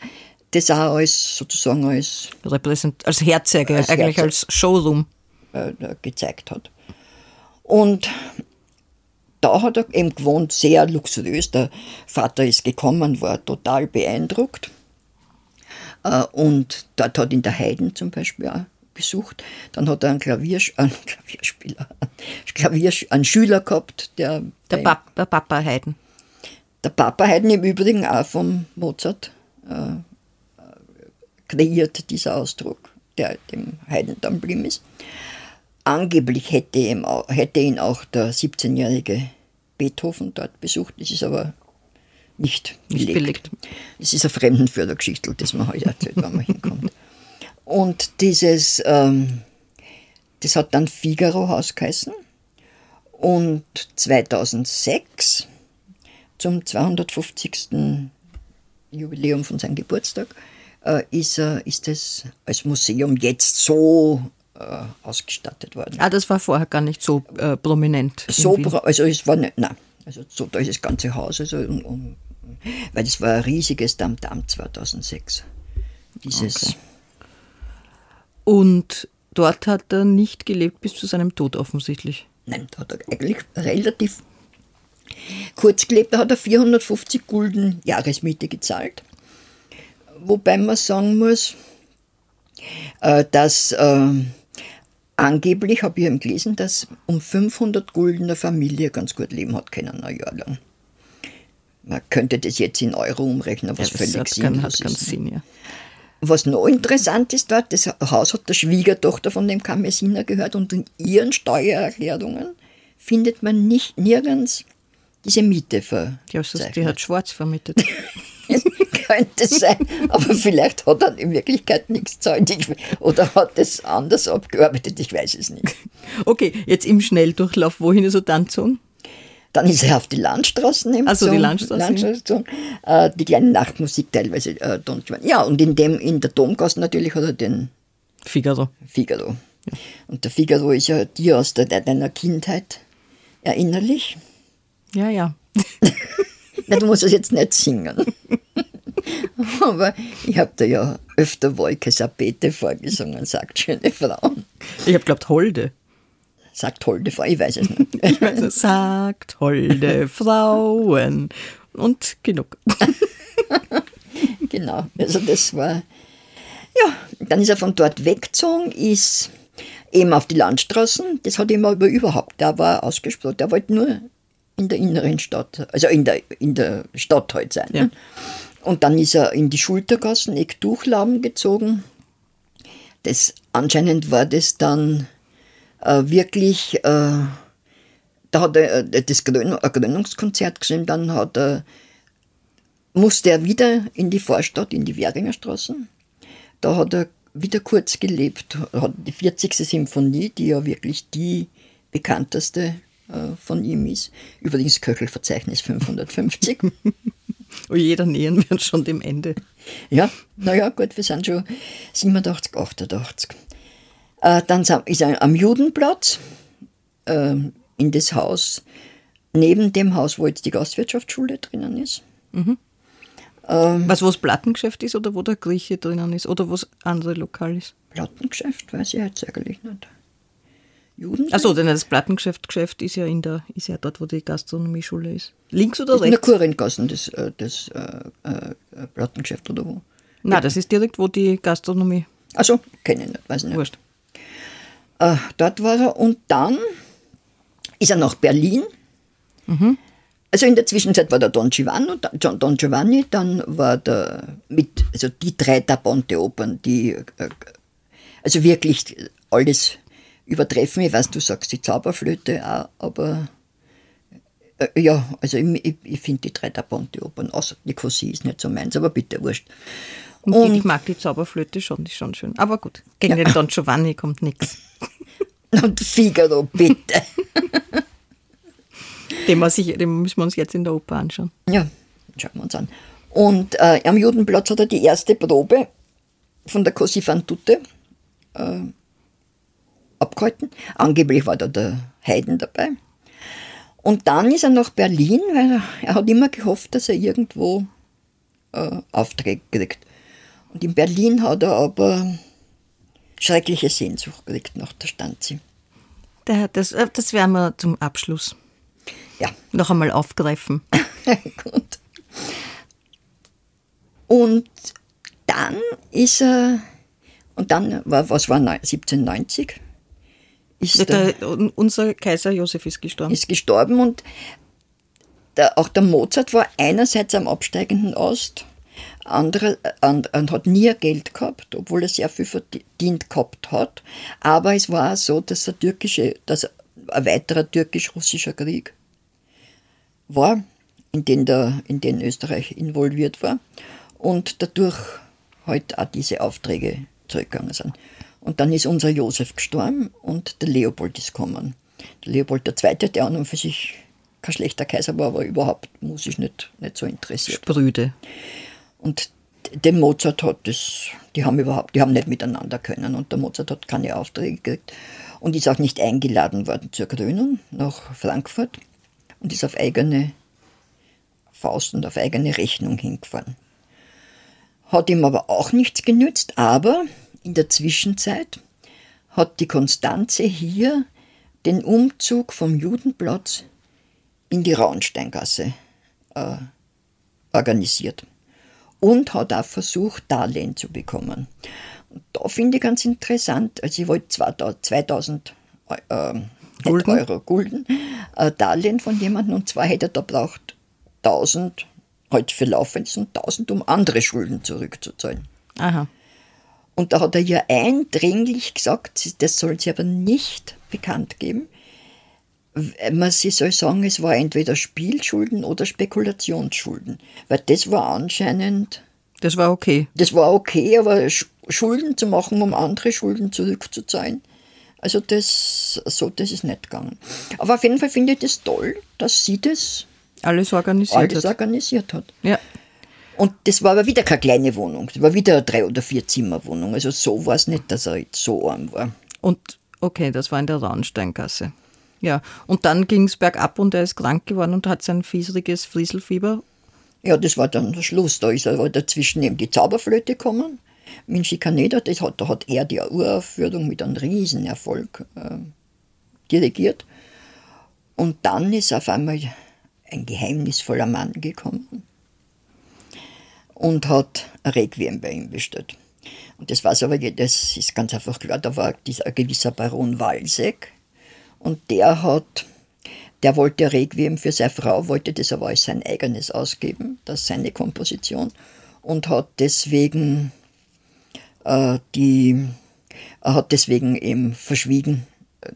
das auch als sozusagen als Repräsent als Herzeige, Als eigentlich Herzeg. als Showroom. äh, gezeigt hat. Und da hat er eben gewohnt, sehr luxuriös. Der Vater ist gekommen, war total beeindruckt. Äh, Und dort hat ihn der Haydn zum Beispiel auch besucht. Dann hat er einen, Klavier, einen Klavierspieler, einen, Klavier, einen Schüler gehabt, der, Der, Pap der Papa Haydn. der Papa Haydn im Übrigen auch vom Mozart äh, kreiert, dieser Ausdruck, der dem Haydn dann blieben ist. Angeblich hätte, auch, hätte ihn auch der 17-jährige Beethoven dort besucht. Das ist aber nicht Nicht belegt. Es ist eine Fremdenführergeschichte, das man heute erzählt, wenn man hinkommt. Und dieses, ähm, das hat dann Figaro-Haus geheißen. Und 2006, zum 250. Jubiläum von seinem Geburtstag, äh, ist, er, ist es als Museum jetzt so äh, ausgestattet worden. Ah, das war vorher gar nicht so äh, prominent. in So, also es war nicht, nein, also so, da ist das ganze Haus, also, um, um, weil das war ein riesiges Tamtam 2006. Dieses, Und dort hat er nicht gelebt bis zu seinem Tod offensichtlich. nein, da hat er eigentlich relativ kurz gelebt, da hat er 450 Gulden Jahresmiete gezahlt. Wobei man sagen muss, äh, dass äh, angeblich, habe ich eben gelesen, dass um 500 Gulden eine Familie ganz gut leben hat können, ein Jahr lang. Man könnte das jetzt in Euro umrechnen, was Ja, völlig hat sinnlos keinen ist. Sinn, ja. Was noch interessant ist, dort, das Haus hat der Schwiegertochter von dem Kamessiner gehört und in ihren Steuererklärungen findet man nicht nirgends diese Miete Die, also, die verzeichnet. hat Schwarz vermietet. Könnte sein, aber vielleicht hat er in Wirklichkeit nichts gezahlt Ich- oder hat es anders abgearbeitet, ich weiß es nicht. Okay, jetzt im Schnelldurchlauf, wohin ist er dann gezogen? Dann ist er auf die Landstraßen im Ach so, die Landstraßen. Landstraßen, äh, die kleine Nachtmusik teilweise. Äh, ja, und in, dem, in der Domgasse natürlich hat er den Figaro. Figaro. Und der Figaro ist ja dir aus der, deiner Kindheit erinnerlich. Ja, ja. Du musst es jetzt nicht singen. Aber ich habe da ja öfter Wolke Sapete vorgesungen, sagt schöne Frauen. Ich habe glaubt Holde. Sagt holde Frau, ich weiß es nicht. Ich weiß nicht, sagt holde Frauen. Und genug. genau, also das war, ja, dann ist er von dort weggezogen, ist eben auf die Landstraßen, das hat ihm aber überhaupt, der war ausgesprochen, der wollte nur in der inneren Stadt, also in der, in der Stadt halt sein. Ja. Und dann ist er in die Schultergassen, Eck Durchlaben gezogen. Das, anscheinend war das dann äh, wirklich, äh, da hat er äh, das Grön, Gründungskonzert gesehen, dann hat er, musste er wieder in die Vorstadt, in die Währinger Straßen. Da hat er wieder kurz gelebt, hat die 40. Symphonie, die ja wirklich die bekannteste äh, von ihm ist. Übrigens Köchelverzeichnis 550. Oh, jeder nähern wir uns schon dem Ende. Ja, naja, gut, wir sind schon 87, 88. Äh, dann ist er am Judenplatz äh, in das Haus, neben dem Haus, wo jetzt die Gastwirtschaftsschule drinnen ist. Mhm. Ähm, was, wo das Plattengeschäft ist oder wo der Grieche drinnen ist oder wo das andere Lokal ist? Plattengeschäft weiß ich jetzt eigentlich nicht. Juden? Achso, denn das Plattengeschäft Geschäft ist ja in der, ist ja dort, wo die Gastronomieschule ist. Links oder rechts? In der Kurengassen, das, äh, das äh, äh, Plattengeschäft oder wo? Nein, das ist direkt, wo die Gastronomie. Achso, kenne ich nicht, weiß ich nicht. Wurscht. Äh, dort war er und dann ist er nach Berlin. Mhm. Also in der Zwischenzeit war der Don Giovanni, Don Giovanni dann war der mit, also die drei Da Opern, die äh, also wirklich alles übertreffen. Ich weiß, du sagst die Zauberflöte auch, aber äh, ja, also ich, ich, ich finde die drei Da Opern, außer die Cosi ist nicht so meins, aber bitte wurscht. Und, und ich mag die Zauberflöte schon, die ist schon schön. Aber gut, gegen ja. den Don Giovanni kommt nichts. Und Figaro, bitte. Den, sich, den müssen wir uns jetzt in der Oper anschauen. Ja, schauen wir uns an. Und äh, am Judenplatz hat er die erste Probe von der Così fan tutte äh, abgehalten. Angeblich war da der Heiden dabei. Und dann ist er nach Berlin, weil er, er hat immer gehofft, dass er irgendwo äh, Aufträge kriegt. Und in Berlin hat er aber schreckliche Sehnsucht gekriegt nach der Stanzi. Das, äh, das werden wir zum Abschluss ja. noch einmal aufgreifen. Gut. Und dann ist er, und dann war, was war 1790? Ist der, der, unser Kaiser Josef ist gestorben. Ist gestorben und der, auch der Mozart war einerseits am absteigenden Ast, andere, und, und hat nie Geld gehabt, obwohl er sehr viel verdient gehabt hat. Aber es war so, dass der türkische, dass ein weiterer türkisch-russischer Krieg war, in den, der, in den Österreich involviert war und dadurch halt auch diese Aufträge zurückgegangen sind. Und dann ist unser Josef gestorben und der Leopold ist gekommen. Der Leopold II., der an und für sich kein schlechter Kaiser war, aber überhaupt musisch nicht, nicht so interessiert. Spröde. Und der Mozart hat das, die haben überhaupt, die haben nicht miteinander können und der Mozart hat keine Aufträge gekriegt und ist auch nicht eingeladen worden zur Krönung nach Frankfurt und ist auf eigene Faust und auf eigene Rechnung hingefahren. Hat ihm aber auch nichts genützt, aber in der Zwischenzeit hat die Konstanze hier den Umzug vom Judenplatz in die Rauensteingasse äh, organisiert und hat auch versucht, Darlehen zu bekommen. Und da finde ich ganz interessant, also ich wollte 2000 äh, Gulden. Euro Gulden äh, Darlehen von jemandem und zwar hätte er da braucht 1000 heute für laufendes und 1000, um andere Schulden zurückzuzahlen. Aha. Und da hat er ja eindringlich gesagt, das soll sie aber nicht bekannt geben. Man sie soll sagen, es war entweder Spielschulden oder Spekulationsschulden. Weil das war anscheinend. Das war okay. Das war okay, aber Schulden zu machen, um andere Schulden zurückzuzahlen, also das, so, das ist nicht gegangen. Aber auf jeden Fall finde ich das toll, dass sie das alles organisiert alles hat. organisiert hat. Ja. Und das war aber wieder keine kleine Wohnung. Das war wieder eine Drei- oder Vier-Zimmer-Wohnung. Also so war es nicht, dass er jetzt so arm war. Und okay, das war in der Raunsteingasse. Ja, und dann ging es bergab und er ist krank geworden und hat sein fiesriges Frieselfieber Ja, das war dann der Schluss. Da ist aber dazwischen eben die Zauberflöte gekommen. Mit Schikaneder, das hat, da hat er die Uraufführung mit einem Riesenerfolg äh, dirigiert. Und dann ist auf einmal ein geheimnisvoller Mann gekommen und hat ein Requiem bei ihm bestellt. Und das war aber, das ist ganz einfach klar, da war dieser gewisser Baron Walsegg und der hat, der wollte Requiem für seine Frau, wollte das aber als sein eigenes ausgeben, das ist seine Komposition und hat deswegen äh, die, er hat deswegen eben verschwiegen, äh,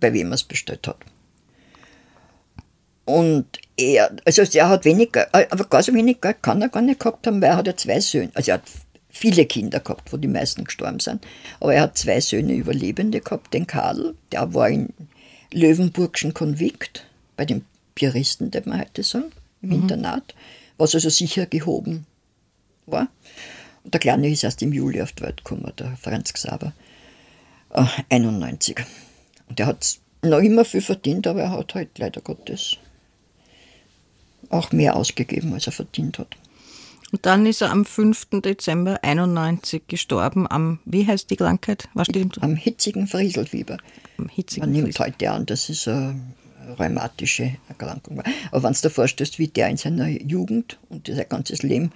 bei wem er es bestellt hat. Und er, also er hat wenig, aber gar so wenig Geld kann er gar nicht gehabt haben, weil er hat ja zwei Söhne, also er hat viele Kinder gehabt, wo die meisten gestorben sind. Aber er hat zwei Söhne Überlebende gehabt, den Karl, der war in Löwenburgschen Konvikt, bei den Piaristen, der man heute sagen, im mhm. Internat, was also sicher gehoben war. Und der Kleine ist erst im Juli auf die Welt gekommen, der Franz Xaver, äh, 91. Und der hat noch immer viel verdient, aber er hat halt leider Gottes auch mehr ausgegeben, als er verdient hat. Und dann ist er am 5. Dezember 91 gestorben am, wie heißt die Krankheit? Was stimmt? Am hitzigen Frieselfieber. Am hitzigen Man nimmt heute an, dass es eine rheumatische Erkrankung war. Aber wenn du dir vorstellst, wie der in seiner Jugend und sein ganzes Leben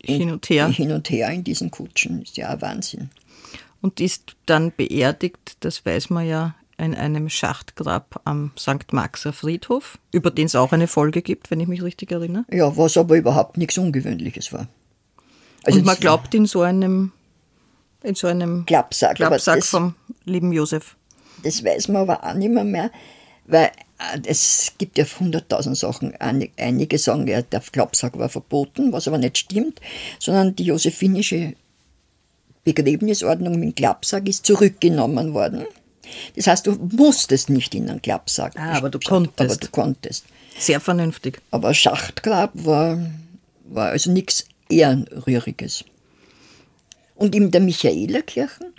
hin und her. hin und her in diesen Kutschen, ist ja ein Wahnsinn. Und ist dann beerdigt, das weiß man ja, in einem Schachtgrab am St. Maxer Friedhof, über den es auch eine Folge gibt, wenn ich mich richtig erinnere. Ja, was aber überhaupt nichts Ungewöhnliches war. Also Und man glaubt in so einem, in so einem Klappsack, Klappsack das, vom lieben Josef. Das weiß man aber auch nicht mehr, mehr weil äh, es gibt ja hunderttausend Sachen. Einige sagen, ja, der Klappsack war verboten, was aber nicht stimmt, sondern die josephinische Begräbnisordnung mit dem Klappsack ist zurückgenommen worden. Das heißt, du musstest nicht in einen Klappsack. Ah, aber du konntest. Aber du konntest. Sehr vernünftig. Aber Schachtgrab war, war also nichts Ehrenrühriges. Und in der Michaelerkirche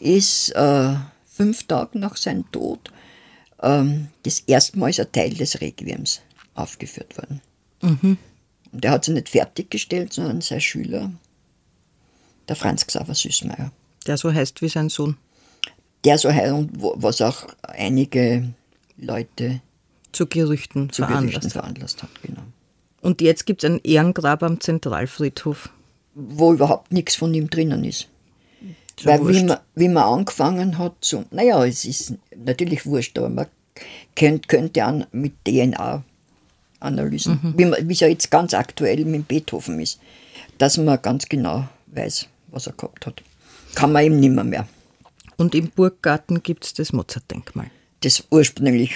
ist äh, fünf Tage nach seinem Tod ähm, das erste Mal ein Teil des Requiems aufgeführt worden. Mhm. Und er hat sie nicht fertiggestellt, sondern sein Schüler, der Franz Xaver Süßmeier. Der so heißt wie sein Sohn der so und was auch einige Leute zu Gerüchten, zu veranlasst, Gerüchten veranlasst hat. Genau. Und jetzt gibt es ein Ehrengrab am Zentralfriedhof. Wo überhaupt nichts von ihm drinnen ist. So Weil wie man, wie man angefangen hat, so, naja, es ist natürlich wurscht, aber man könnt, könnte an mit DNA-Analysen, mhm. wie es ja jetzt ganz aktuell mit Beethoven ist, dass man ganz genau weiß, was er gehabt hat. Kann man ihm nimmer mehr. Und im Burggarten gibt es das Mozart-Denkmal. Das ursprünglich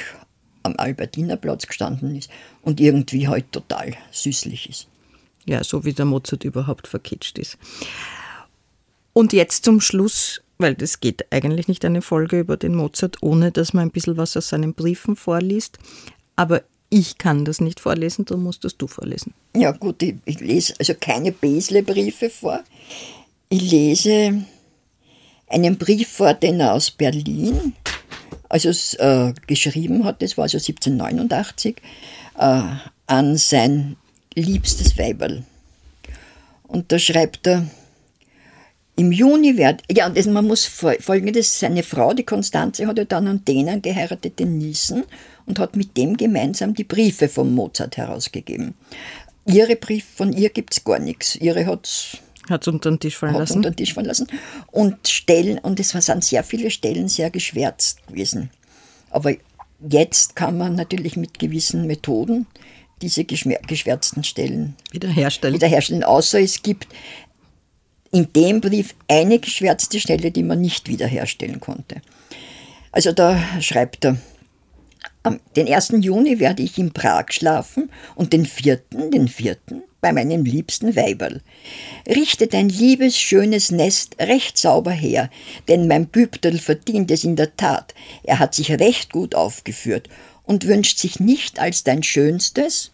am Albertinerplatz gestanden ist und irgendwie halt total süßlich ist. Ja, so wie der Mozart überhaupt verkitscht ist. Und jetzt zum Schluss, weil das geht eigentlich nicht eine Folge über den Mozart, ohne dass man ein bisschen was aus seinen Briefen vorliest. Aber ich kann das nicht vorlesen, darum musst das du vorlesen. Ja, gut, ich, ich lese also keine Besle-Briefe vor. Ich lese einen Brief vor, den er aus Berlin also äh, geschrieben hat, das war also 1789, äh, an sein liebstes Weiberl. Und da schreibt er, im Juni wird, ja, und das, man muss folgendes, seine Frau, die Konstanze, hat ja dann einen Dänen geheiratet, den Niesen, und hat mit dem gemeinsam die Briefe von Mozart herausgegeben. Ihre Brief, von ihr gibt es gar nichts. Ihre hat hat es unter den Tisch fallen lassen. Unter den Tisch fallen lassen. Und Stellen, und es sind sehr viele Stellen sehr geschwärzt gewesen. Aber jetzt kann man natürlich mit gewissen Methoden diese geschwärzten Stellen wiederherstellen. wiederherstellen. Außer es gibt in dem Brief eine geschwärzte Stelle, die man nicht wiederherstellen konnte. Also da schreibt er, den 1. Juni werde ich in Prag schlafen und den 4., den 4., bei meinem liebsten Weiberl. Richte dein liebes, schönes Nest recht sauber her, denn mein Bübterl verdient es in der Tat. Er hat sich recht gut aufgeführt und wünscht sich nicht als dein schönstes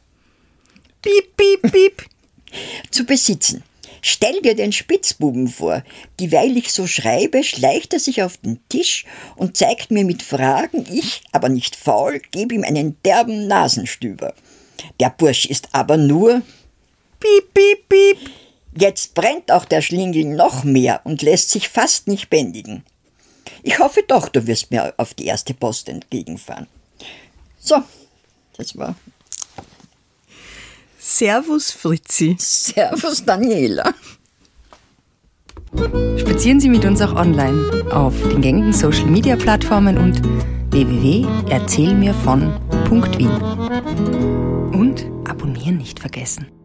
Piep, piep, piep zu besitzen. Stell dir den Spitzbuben vor. Dieweil ich so schreibe, schleicht er sich auf den Tisch und zeigt mir mit Fragen, ich, aber nicht faul, gebe ihm einen derben Nasenstüber. Der Bursch ist aber nur Piep, piep, piep. Jetzt brennt auch der Schlingel noch mehr und lässt sich fast nicht bändigen. Ich hoffe doch, du wirst mir auf die erste Post entgegenfahren. So, das war Servus, Fritzi. Servus, Daniela. Spazieren Sie mit uns auch online auf den gängigen Social Media Plattformen und www.erzählmirvon.wien. Und abonnieren nicht vergessen.